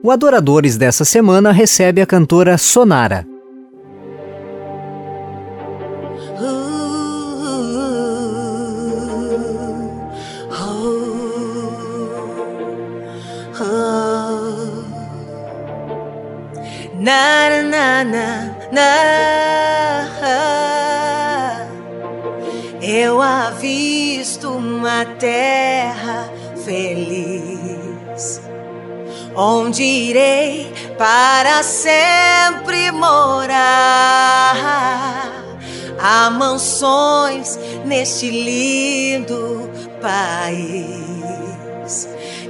O Adoradores dessa semana recebe a cantora Sonara. Na na na na Eu avisto uma terra feliz onde irei para sempre morar. Há mansões neste lindo país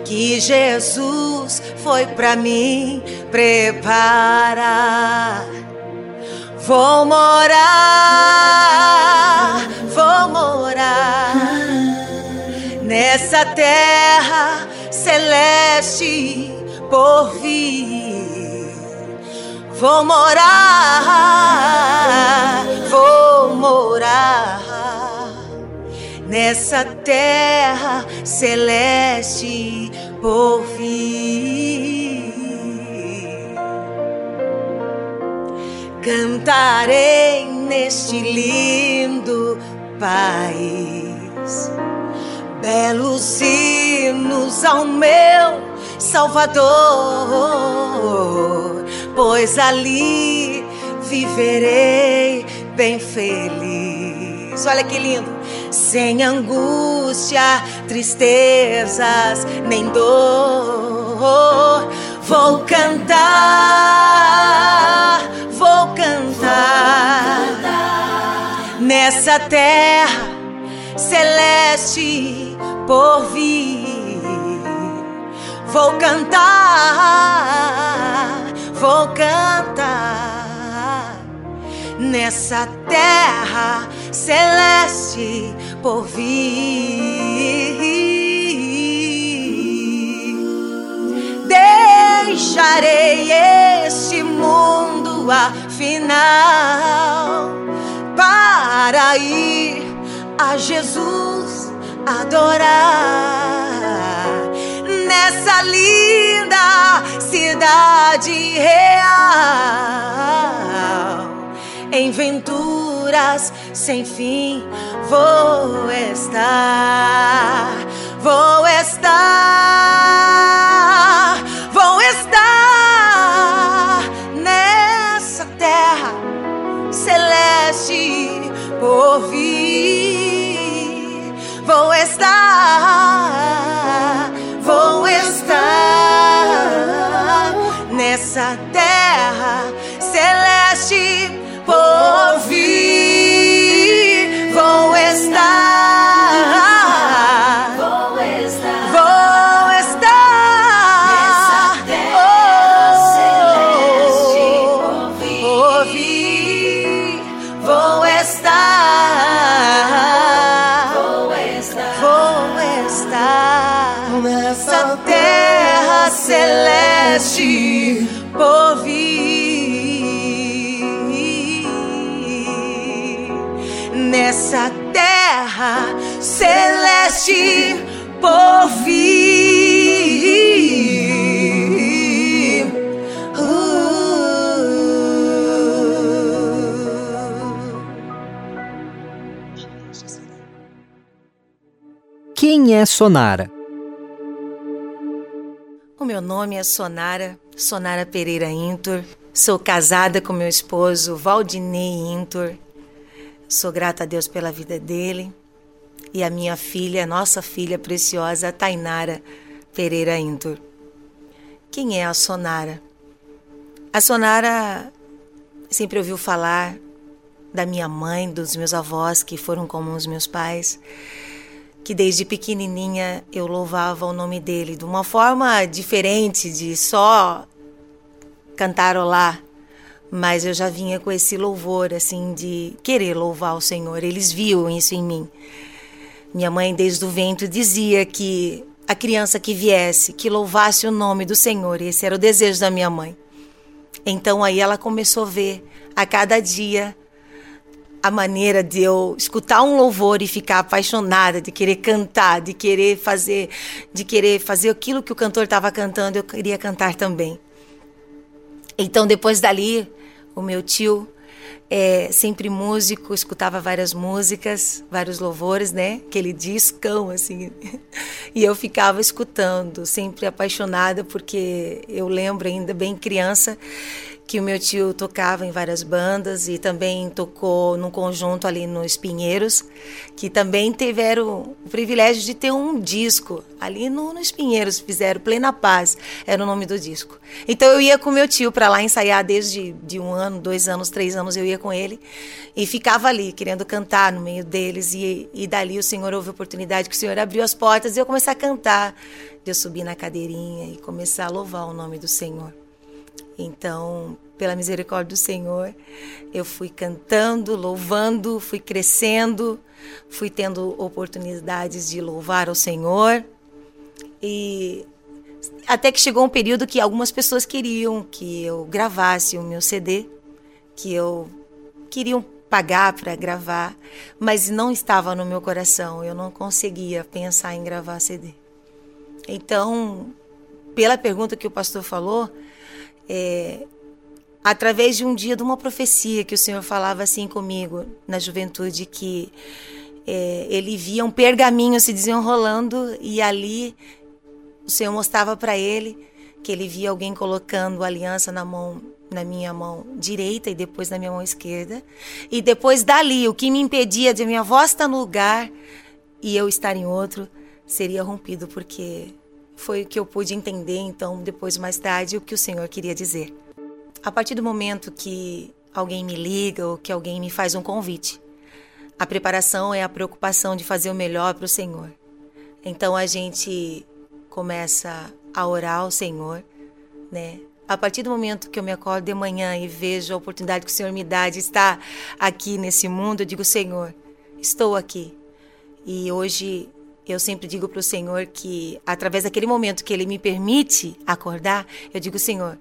que Jesus foi para mim preparar. Vou morar, vou morar nessa terra celeste por vir. Vou morar, vou morar nessa terra celeste por vir. Cantarei neste lindo país, belos hinos ao meu Salvador, pois ali viverei bem feliz. Olha que lindo! Sem angústia, tristezas, nem dor. Vou cantar, vou cantar nessa terra celeste por vir Vou cantar, vou cantar nessa terra celeste por vir. Deixarei este mundo afinal para ir a Jesus adorar nessa linda cidade real. Em venturas sem fim vou estar, vou estar, vou estar nessa terra celeste por vir. Vou estar estar nessa terra celeste por é Sonara? O meu nome é Sonara, Sonara Pereira Intor. Sou casada com meu esposo Valdinei Intor. Sou grata a Deus pela vida dele e a minha filha, nossa filha preciosa, Tainara Pereira Intor. Quem é a Sonara? A Sonara sempre ouviu falar da minha mãe, dos meus avós que foram como os meus pais que desde pequenininha eu louvava o nome dele de uma forma diferente de só cantarolar, mas eu já vinha com esse louvor assim de querer louvar o Senhor. Eles viam isso em mim. Minha mãe desde o ventre dizia que a criança que viesse, que louvasse o nome do Senhor, esse era o desejo da minha mãe. Então aí ela começou a ver a cada dia a maneira de eu escutar um louvor e ficar apaixonada, de querer cantar, de querer fazer, de querer fazer aquilo que o cantor estava cantando, eu queria cantar também. Então depois dali, o meu tio é, sempre músico, escutava várias músicas, vários louvores, né? Aquele discão, assim. E eu ficava escutando, sempre apaixonada, porque eu lembro ainda bem criança que o meu tio tocava em várias bandas e também tocou num conjunto ali nos Pinheiros, que também tiveram o privilégio de ter um disco ali no, nos Pinheiros, fizeram Plena Paz, era o nome do disco. Então eu ia com meu tio para lá ensaiar desde de um ano, dois anos, três anos eu ia com ele e ficava ali querendo cantar no meio deles e, e dali o Senhor houve a oportunidade que o Senhor abriu as portas e eu comecei a cantar, de eu subir na cadeirinha e começar a louvar o nome do Senhor. Então, pela misericórdia do Senhor, eu fui cantando, louvando, fui crescendo, fui tendo oportunidades de louvar ao Senhor. E até que chegou um período que algumas pessoas queriam que eu gravasse o meu CD, que eu queriam pagar para gravar, mas não estava no meu coração, eu não conseguia pensar em gravar CD. Então, pela pergunta que o pastor falou, é, através de um dia de uma profecia que o Senhor falava assim comigo na juventude que é, ele via um pergaminho se desenrolando e ali o Senhor mostrava para ele que ele via alguém colocando aliança na mão na minha mão direita e depois na minha mão esquerda. E depois dali o que me impedia de minha voz estar no lugar e eu estar em outro seria rompido porque foi o que eu pude entender, então, depois, mais tarde, o que o Senhor queria dizer. A partir do momento que alguém me liga ou que alguém me faz um convite, a preparação é a preocupação de fazer o melhor para o Senhor. Então a gente começa a orar ao Senhor, né? A partir do momento que eu me acordo de manhã e vejo a oportunidade que o Senhor me dá de estar aqui nesse mundo, eu digo, Senhor, estou aqui. E hoje eu sempre digo para o Senhor que, através daquele momento que Ele me permite acordar, eu digo, Senhor,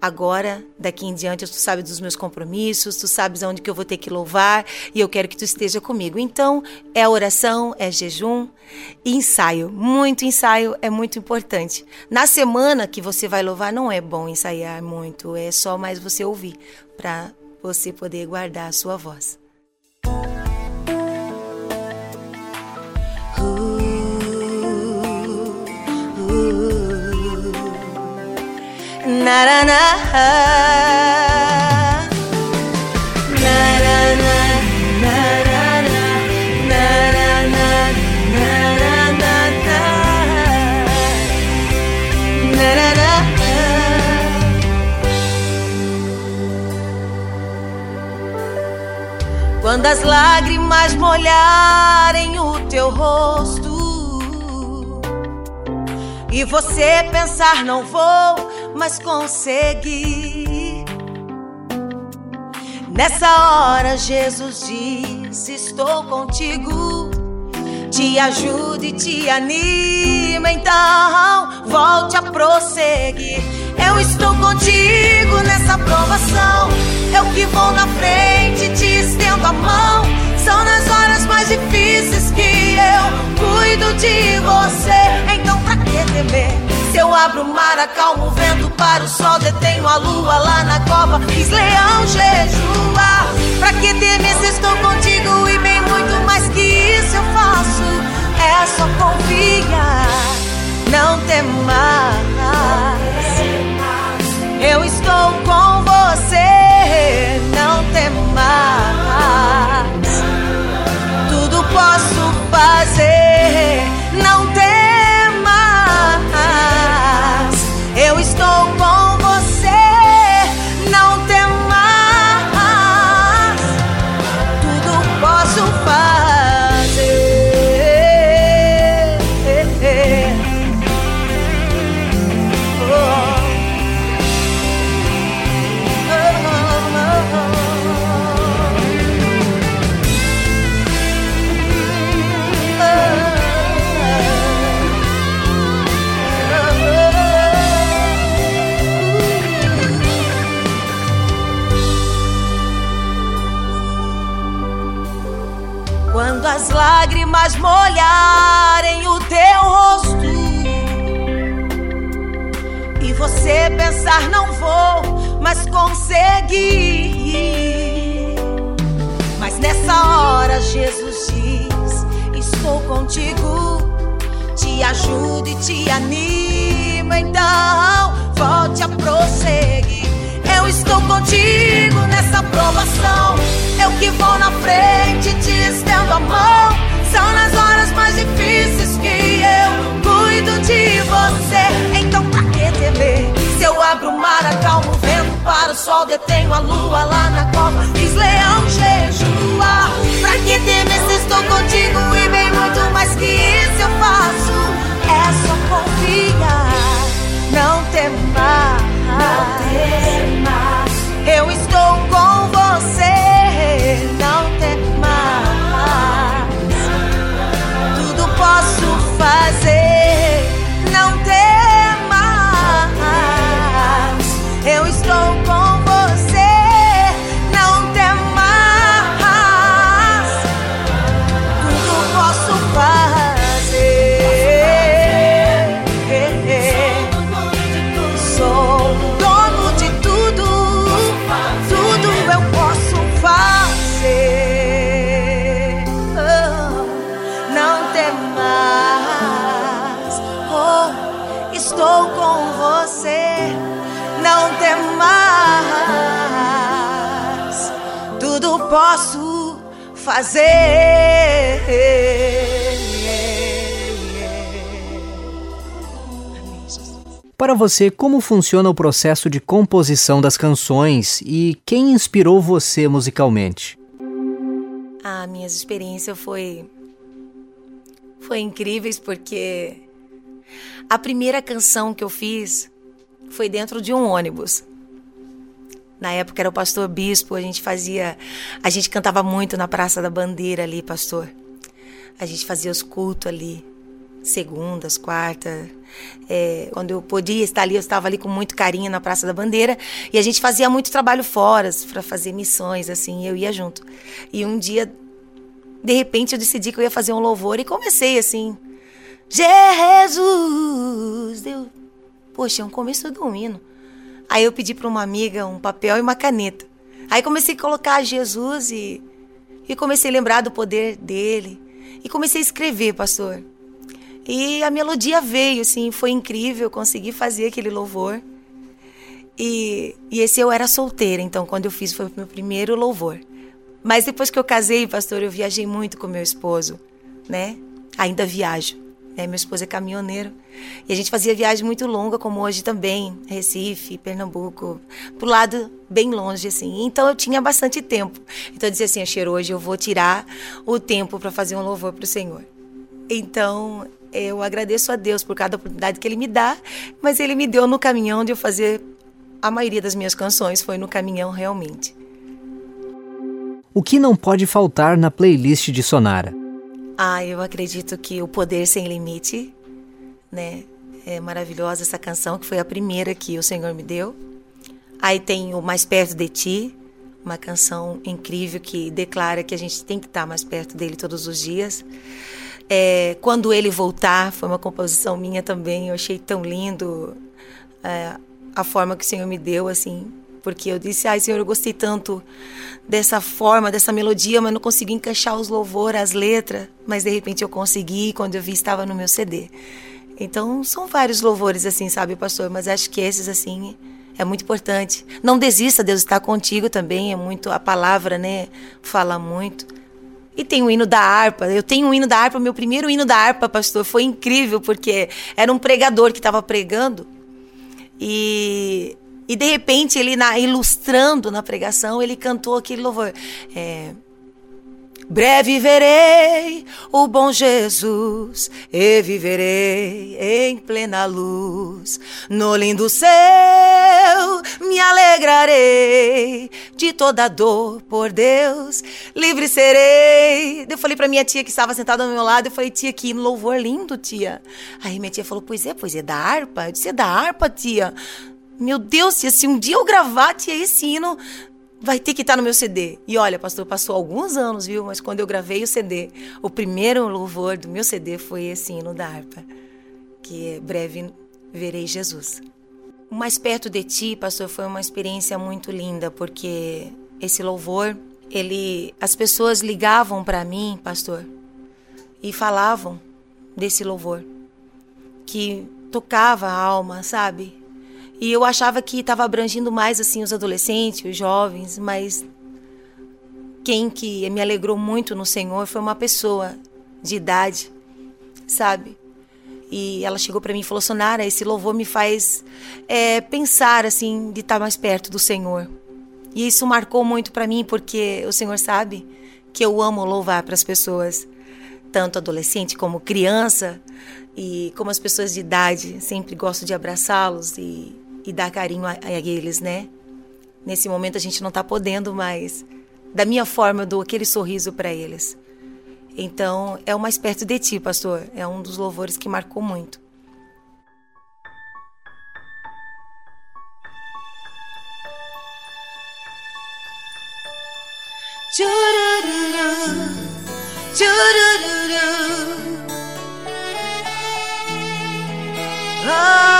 agora, daqui em diante, tu sabes dos meus compromissos, tu sabes aonde que eu vou ter que louvar e eu quero que tu esteja comigo. Então, é oração, é jejum e ensaio. Muito ensaio é muito importante. Na semana que você vai louvar, não é bom ensaiar muito, é só mais você ouvir para você poder guardar a sua voz. Quando as lágrimas molharem o teu rosto e você pensar não vou mas consegui. Nessa hora, Jesus diz: Estou contigo. Te ajuda e te anima, então volte a prosseguir. Eu estou contigo nessa provação. Eu que vou na frente, te estendo a mão. São nas horas mais difíceis que eu cuido de você. Então, pra que temer? Se eu abro o mar, acalmo o vento para o sol, detenho a lua lá na cova, fiz leão jejua. Pra que temer se estou contigo e bem muito mais que isso eu faço? É só confiar, não temas. Eu estou com você, não temas. Tudo posso fazer, não temas. Molharem o teu rosto e você pensar não vou mais conseguir. Mas nessa hora Jesus diz: Estou contigo, te ajudo e te animo. Então volte a prosseguir. Eu estou contigo nessa provação. Eu que vou na frente, te estendo a mão. São nas horas mais difíceis que eu cuido de você. Então pra que temer? Se eu abro o mar, acalmo o vento para o sol, detenho a lua lá na Não temas, tudo posso fazer. Para você, como funciona o processo de composição das canções e quem inspirou você musicalmente? A minhas experiências foi foi incríveis porque a primeira canção que eu fiz foi dentro de um ônibus. Na época era o pastor Bispo, a gente fazia, a gente cantava muito na Praça da Bandeira ali, pastor. A gente fazia os cultos ali, segundas, quartas. É, quando eu podia estar ali, eu estava ali com muito carinho na Praça da Bandeira. E a gente fazia muito trabalho fora, para fazer missões, assim, eu ia junto. E um dia, de repente, eu decidi que eu ia fazer um louvor e comecei assim. Jesus! Deu. Poxa, é um começo do hino. Aí eu pedi para uma amiga um papel e uma caneta. Aí comecei a colocar Jesus e, e comecei a lembrar do poder dele. E comecei a escrever, pastor. E a melodia veio, assim, foi incrível, consegui fazer aquele louvor. E, e esse eu era solteira, então quando eu fiz foi o meu primeiro louvor. Mas depois que eu casei, pastor, eu viajei muito com meu esposo, né? Ainda viajo. Meu esposo é caminhoneiro. E a gente fazia viagem muito longa, como hoje também, Recife, Pernambuco, pro lado bem longe, assim. Então eu tinha bastante tempo. Então eu dizia assim, Cheiro, hoje eu vou tirar o tempo para fazer um louvor pro Senhor. Então eu agradeço a Deus por cada oportunidade que Ele me dá, mas Ele me deu no caminhão de eu fazer a maioria das minhas canções, foi no caminhão realmente. O que não pode faltar na playlist de Sonara? Ah, eu acredito que o Poder Sem Limite, né? É maravilhosa essa canção, que foi a primeira que o Senhor me deu. Aí tem o Mais Perto de Ti, uma canção incrível que declara que a gente tem que estar mais perto dele todos os dias. É, Quando Ele Voltar, foi uma composição minha também, eu achei tão lindo é, a forma que o Senhor me deu, assim, porque eu disse, ai Senhor, eu gostei tanto dessa forma, dessa melodia, mas não consegui encaixar os louvores, as letras, mas de repente eu consegui, quando eu vi estava no meu CD. Então, são vários louvores assim, sabe, pastor, mas acho que esses assim é muito importante. Não desista, Deus está contigo também, é muito a palavra, né, fala muito. E tem o hino da harpa. Eu tenho o hino da harpa, meu primeiro hino da harpa, pastor, foi incrível porque era um pregador que estava pregando e e de repente, ele na, ilustrando na pregação, ele cantou aquele louvor. É, Breve verei o bom Jesus e viverei em plena luz. No lindo céu me alegrarei de toda dor por Deus, livre serei. Eu falei para minha tia que estava sentada ao meu lado, eu falei, tia, que louvor lindo, tia. Aí minha tia falou, pois é, pois é da harpa. Eu disse, é da harpa, tia. Meu Deus, se um dia eu gravar, tia, esse hino vai ter que estar tá no meu CD. E olha, pastor, passou alguns anos, viu? Mas quando eu gravei o CD, o primeiro louvor do meu CD foi esse hino da harpa, que é Breve Verei Jesus. Mais Perto de Ti, pastor, foi uma experiência muito linda, porque esse louvor, ele, as pessoas ligavam para mim, pastor, e falavam desse louvor, que tocava a alma, sabe? E eu achava que estava abrangindo mais assim os adolescentes, os jovens, mas quem que me alegrou muito no Senhor foi uma pessoa de idade, sabe? E ela chegou para mim e falou: Sonara, esse louvor me faz é, pensar assim de estar tá mais perto do Senhor. E isso marcou muito para mim porque o Senhor sabe que eu amo louvar para as pessoas, tanto adolescente como criança e como as pessoas de idade. Sempre gosto de abraçá-los e e dar carinho a, a eles, né? Nesse momento a gente não está podendo mais. Da minha forma, eu dou aquele sorriso para eles. Então, é o mais perto de ti, pastor. É um dos louvores que marcou muito. Churururu, churururu. Ah.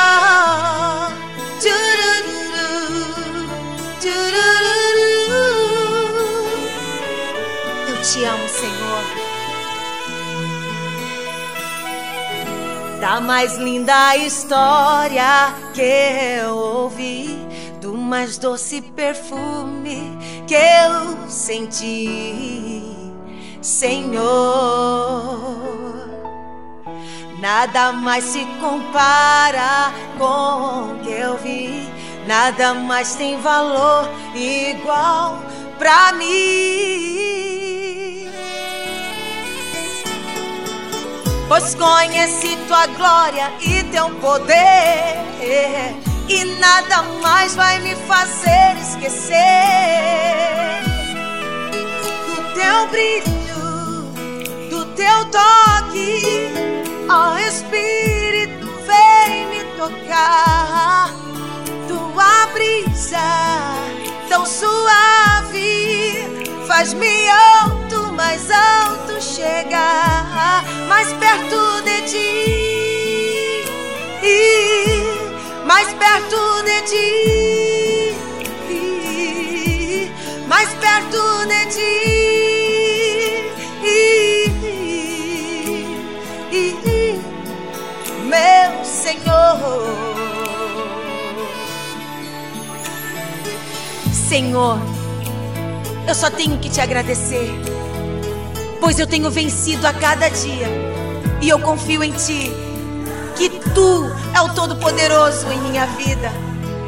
Da mais linda história que eu ouvi, do mais doce perfume que eu senti, Senhor. Nada mais se compara com o que eu vi. Nada mais tem valor igual pra mim. Pois conheci tua glória e teu poder. E nada mais vai me fazer esquecer do teu brilho, do teu toque Ó oh, Espírito, vem me tocar. Tua brisa tão suave faz-me alto, mais alto chegar, mais perto de ti, mais perto de ti, mais perto de ti. meu Senhor. Senhor, eu só tenho que te agradecer, pois eu tenho vencido a cada dia e eu confio em Ti, que Tu é o Todo-Poderoso em minha vida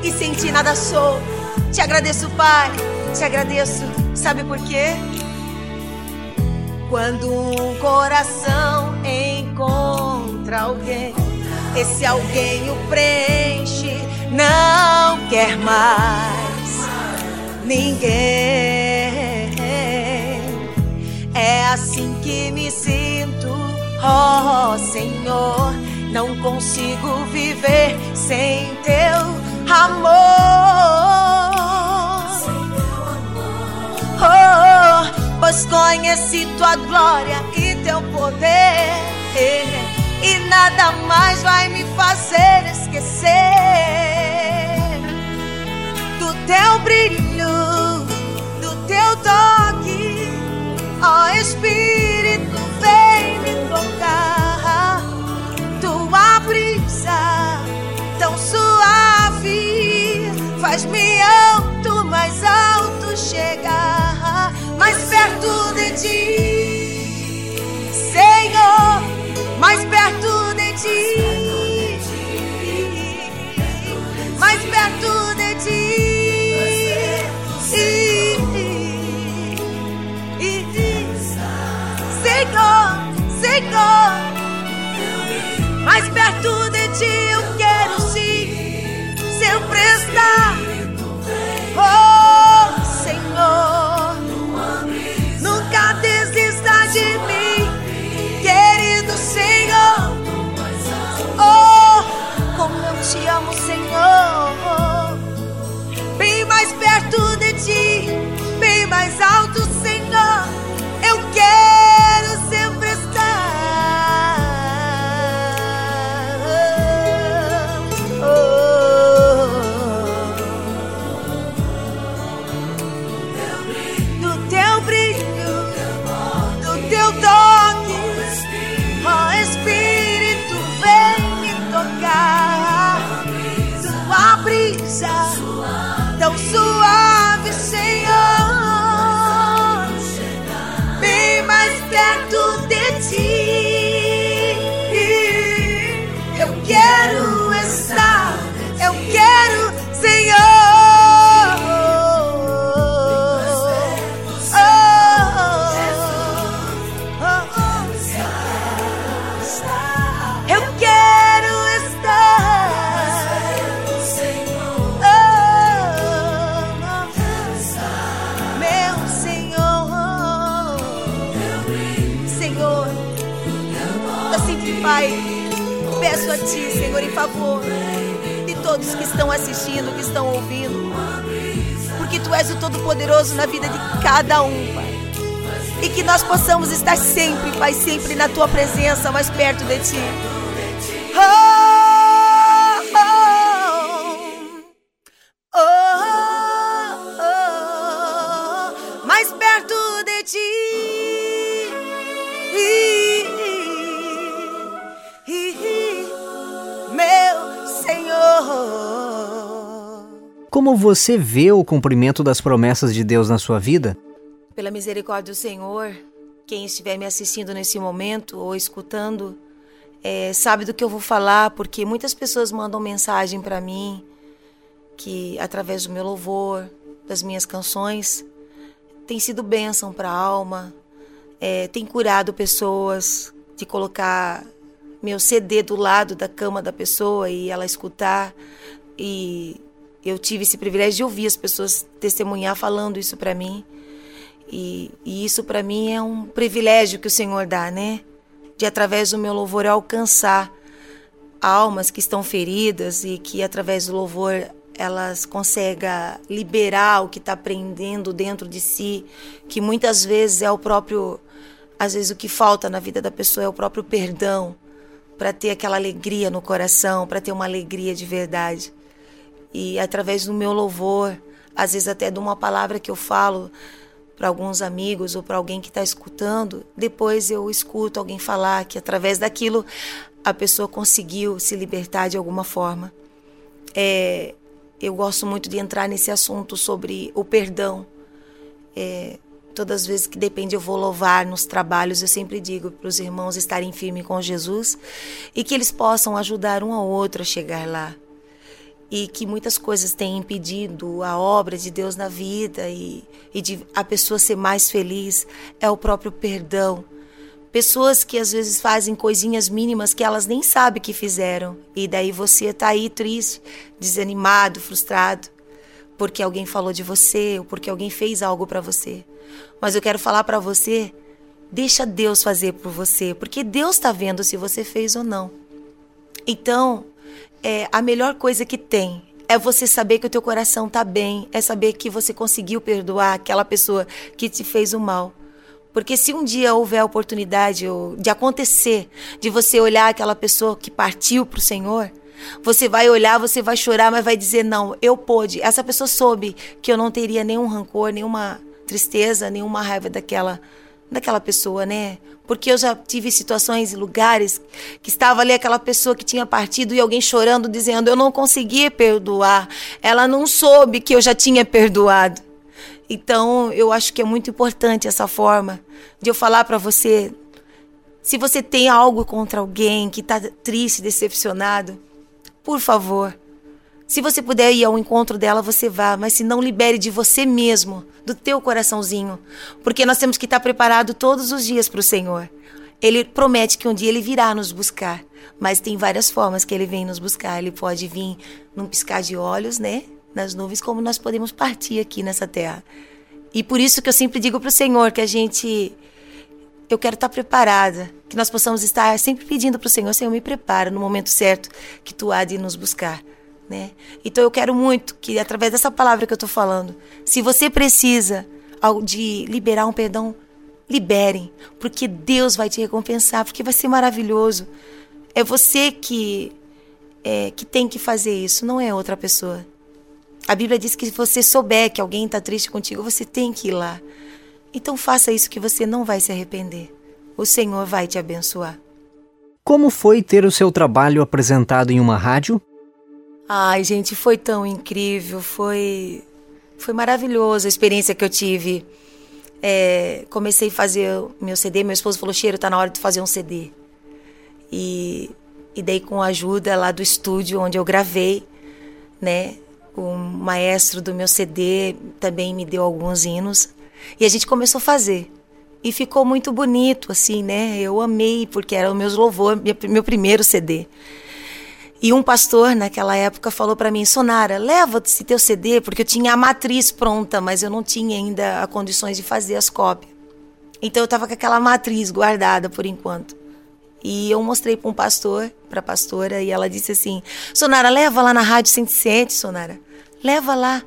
e sem Ti nada sou. Te agradeço, Pai, te agradeço. Sabe por quê? Quando um coração encontra alguém esse alguém o preenche, não quer mais ninguém. É assim que me sinto, oh, Senhor. Não consigo viver sem teu amor. Oh, pois conheci tua glória e teu poder e nada mais vai me fazer esquecer do teu brilho, Senhor, mais perto de ti eu quero sim, sempre estar. Oh, Senhor, nunca desista de mim. te amo, Senhor. Bem mais perto de ti. Peço a Ti, Senhor, em favor de todos que estão assistindo, que estão ouvindo, porque Tu és o Todo-Poderoso na vida de cada um, Pai. E que nós possamos estar sempre, Pai, sempre na Tua presença, mais perto de Ti. Oh, Como você vê o cumprimento das promessas de Deus na sua vida? Pela misericórdia do Senhor, quem estiver me assistindo nesse momento ou escutando, é, sabe do que eu vou falar, porque muitas pessoas mandam mensagem para mim que através do meu louvor, das minhas canções, tem sido bênção para a alma, é, tem curado pessoas de colocar meu CD do lado da cama da pessoa e ela escutar e eu tive esse privilégio de ouvir as pessoas testemunhar falando isso para mim. E, e isso para mim é um privilégio que o Senhor dá, né? De através do meu louvor alcançar almas que estão feridas e que através do louvor elas conseguem liberar o que está prendendo dentro de si, que muitas vezes é o próprio, às vezes o que falta na vida da pessoa é o próprio perdão, para ter aquela alegria no coração, para ter uma alegria de verdade e através do meu louvor, às vezes até de uma palavra que eu falo para alguns amigos ou para alguém que está escutando, depois eu escuto alguém falar que através daquilo a pessoa conseguiu se libertar de alguma forma. É, eu gosto muito de entrar nesse assunto sobre o perdão. É, todas as vezes que depende eu vou louvar nos trabalhos, eu sempre digo para os irmãos estarem firmes com Jesus e que eles possam ajudar um ao outro a chegar lá e que muitas coisas têm impedido a obra de Deus na vida e, e de a pessoa ser mais feliz é o próprio perdão. Pessoas que às vezes fazem coisinhas mínimas que elas nem sabem que fizeram e daí você está aí triste, desanimado, frustrado porque alguém falou de você ou porque alguém fez algo para você. Mas eu quero falar para você, deixa Deus fazer por você, porque Deus está vendo se você fez ou não. Então, é, a melhor coisa que tem é você saber que o teu coração tá bem, é saber que você conseguiu perdoar aquela pessoa que te fez o mal. Porque se um dia houver a oportunidade de acontecer, de você olhar aquela pessoa que partiu para o Senhor, você vai olhar, você vai chorar, mas vai dizer: Não, eu pude. Essa pessoa soube que eu não teria nenhum rancor, nenhuma tristeza, nenhuma raiva daquela daquela pessoa, né? Porque eu já tive situações e lugares que estava ali aquela pessoa que tinha partido e alguém chorando dizendo eu não conseguia perdoar. Ela não soube que eu já tinha perdoado. Então, eu acho que é muito importante essa forma de eu falar para você, se você tem algo contra alguém que está triste, decepcionado, por favor, se você puder ir ao encontro dela, você vá, mas se não libere de você mesmo, do teu coraçãozinho, porque nós temos que estar preparado todos os dias para o Senhor. Ele promete que um dia ele virá nos buscar, mas tem várias formas que ele vem nos buscar. Ele pode vir num piscar de olhos, né, nas nuvens, como nós podemos partir aqui nessa terra. E por isso que eu sempre digo para o Senhor que a gente eu quero estar preparada, que nós possamos estar sempre pedindo para o Senhor, Senhor, me prepara no momento certo que tu há de nos buscar. Né? Então eu quero muito que através dessa palavra que eu estou falando, se você precisa de liberar um perdão, liberem, porque Deus vai te recompensar, porque vai ser maravilhoso. É você que é, que tem que fazer isso, não é outra pessoa. A Bíblia diz que se você souber que alguém está triste contigo, você tem que ir lá. Então faça isso que você não vai se arrepender. O Senhor vai te abençoar. Como foi ter o seu trabalho apresentado em uma rádio? Ai, gente, foi tão incrível, foi foi maravilhoso a experiência que eu tive. É, comecei a fazer meu CD, meu esposo falou: Cheiro, tá na hora de fazer um CD. E, e daí, com a ajuda lá do estúdio onde eu gravei, né? O maestro do meu CD também me deu alguns hinos. E a gente começou a fazer. E ficou muito bonito, assim, né? Eu amei, porque era o meu louvor, meu primeiro CD. E um pastor naquela época falou para mim: Sonara, leva esse teu CD, porque eu tinha a matriz pronta, mas eu não tinha ainda as condições de fazer as cópias. Então eu estava com aquela matriz guardada por enquanto. E eu mostrei para um pastor, para a pastora, e ela disse assim: Sonara, leva lá na Rádio 107, Sonara. Leva lá.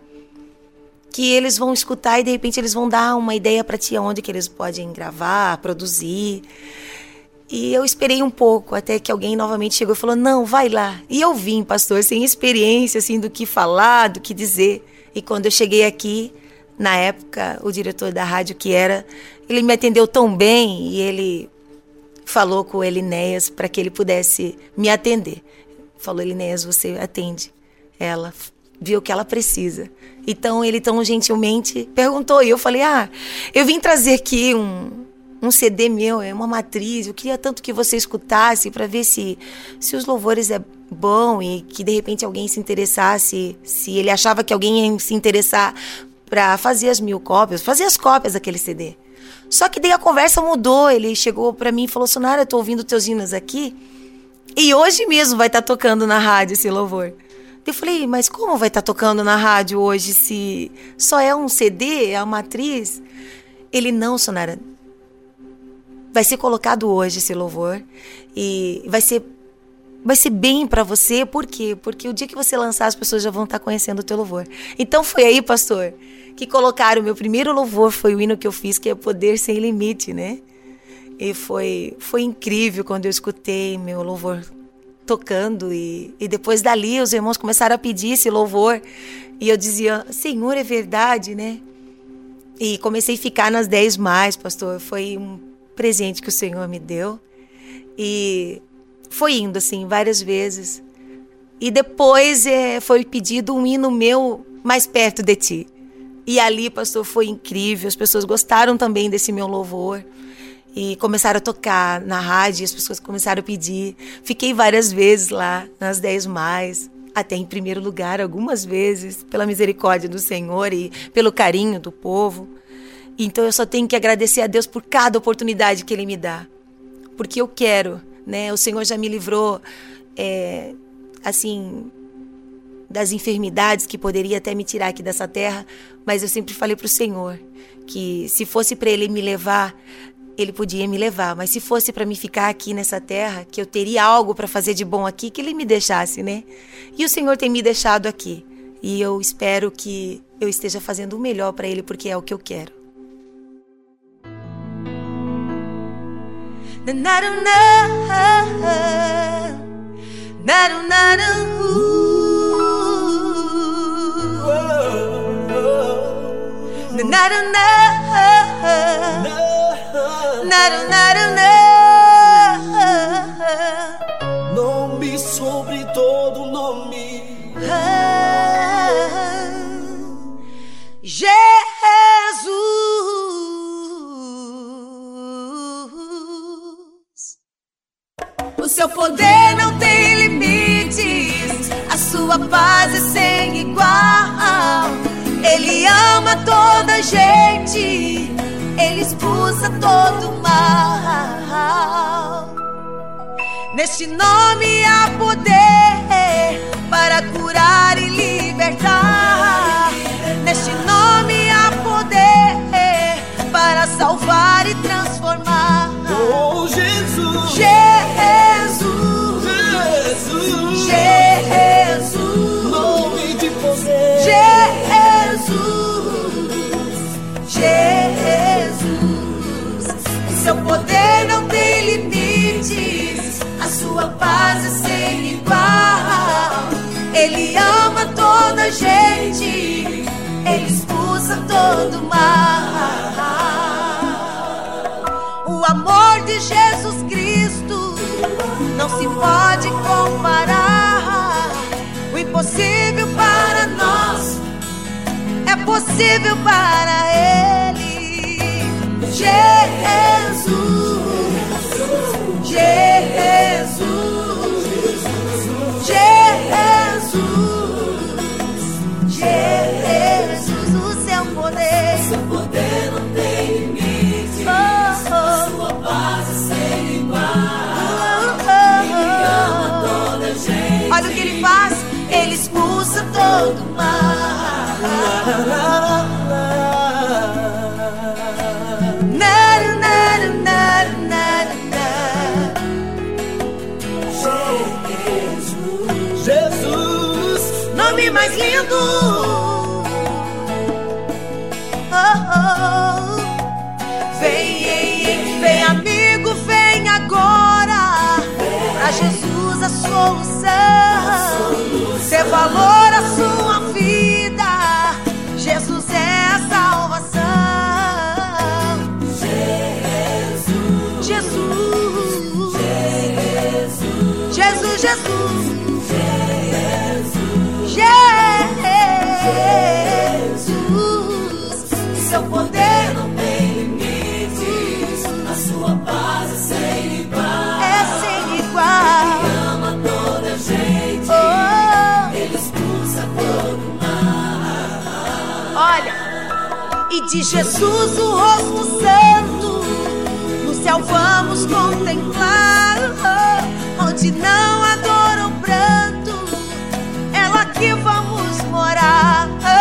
Que eles vão escutar e de repente eles vão dar uma ideia para ti onde que eles podem gravar, produzir. E eu esperei um pouco até que alguém novamente chegou e falou: "Não, vai lá". E eu vim, pastor, sem experiência assim do que falar, do que dizer. E quando eu cheguei aqui, na época, o diretor da rádio que era, ele me atendeu tão bem e ele falou com o Elinéas para que ele pudesse me atender. Falou: "Elinéas, você atende ela, viu o que ela precisa". Então ele tão gentilmente perguntou e eu falei: "Ah, eu vim trazer aqui um um CD meu, é uma matriz. Eu queria tanto que você escutasse para ver se, se os louvores é bom e que de repente alguém se interessasse, se ele achava que alguém ia se interessar para fazer as mil cópias, fazer as cópias daquele CD. Só que daí a conversa mudou. Ele chegou para mim e falou: Sonara, eu tô ouvindo teus hinos aqui e hoje mesmo vai estar tá tocando na rádio esse louvor. Eu falei, mas como vai estar tá tocando na rádio hoje se só é um CD, é a matriz? Ele, não, Sonara, vai ser colocado hoje esse louvor e vai ser vai ser bem para você, por quê? Porque o dia que você lançar as pessoas já vão estar tá conhecendo o teu louvor. Então foi aí, pastor, que colocaram o meu primeiro louvor foi o hino que eu fiz, que é Poder sem limite, né? E foi foi incrível quando eu escutei meu louvor tocando e, e depois dali os irmãos começaram a pedir esse louvor e eu dizia, Senhor, é verdade, né? E comecei a ficar nas dez mais, pastor. Foi um presente que o Senhor me deu. E foi indo assim várias vezes. E depois é, foi pedido um hino meu mais perto de ti. E ali, pastor, foi incrível. As pessoas gostaram também desse meu louvor. E começaram a tocar na rádio, as pessoas começaram a pedir. Fiquei várias vezes lá, nas 10 mais, até em primeiro lugar, algumas vezes, pela misericórdia do Senhor e pelo carinho do povo. Então eu só tenho que agradecer a Deus por cada oportunidade que Ele me dá. Porque eu quero, né? O Senhor já me livrou, é, assim, das enfermidades que poderia até me tirar aqui dessa terra, mas eu sempre falei para o Senhor que se fosse para Ele me levar, Ele podia me levar, mas se fosse para me ficar aqui nessa terra, que eu teria algo para fazer de bom aqui, que Ele me deixasse, né? E o Senhor tem me deixado aqui. E eu espero que eu esteja fazendo o melhor para Ele, porque é o que eu quero. Naru naru Naru naru Naru naru naru Nome sobre todo nome ah, seu poder não tem limites, a sua paz é sem igual. Ele ama toda a gente, ele expulsa todo mal. Neste nome há poder para curar e libertar. Neste nome há poder para salvar e transformar. Oh, Jesus! Jesus. Jesus, nome de poder. Jesus, Jesus, seu poder não tem limites. A sua paz é sem igual. Ele ama toda a gente. Ele expulsa todo o mal. O amor de Jesus Cristo não se pode comparar impossível para nós. É possível para Ele. Jesus, Jesus, Jesus, Jesus, o seu poder. Todo o mal. Na, na, na, na, na, Jesus. na. Nome mais lindo. Oh, oh. Vem, vem, amigo, vem agora. Pra Jesus a solução. Valor à sua de Jesus o rosto santo, no céu vamos contemplar, oh, onde não dor ou pranto, é lá que vamos morar. Oh,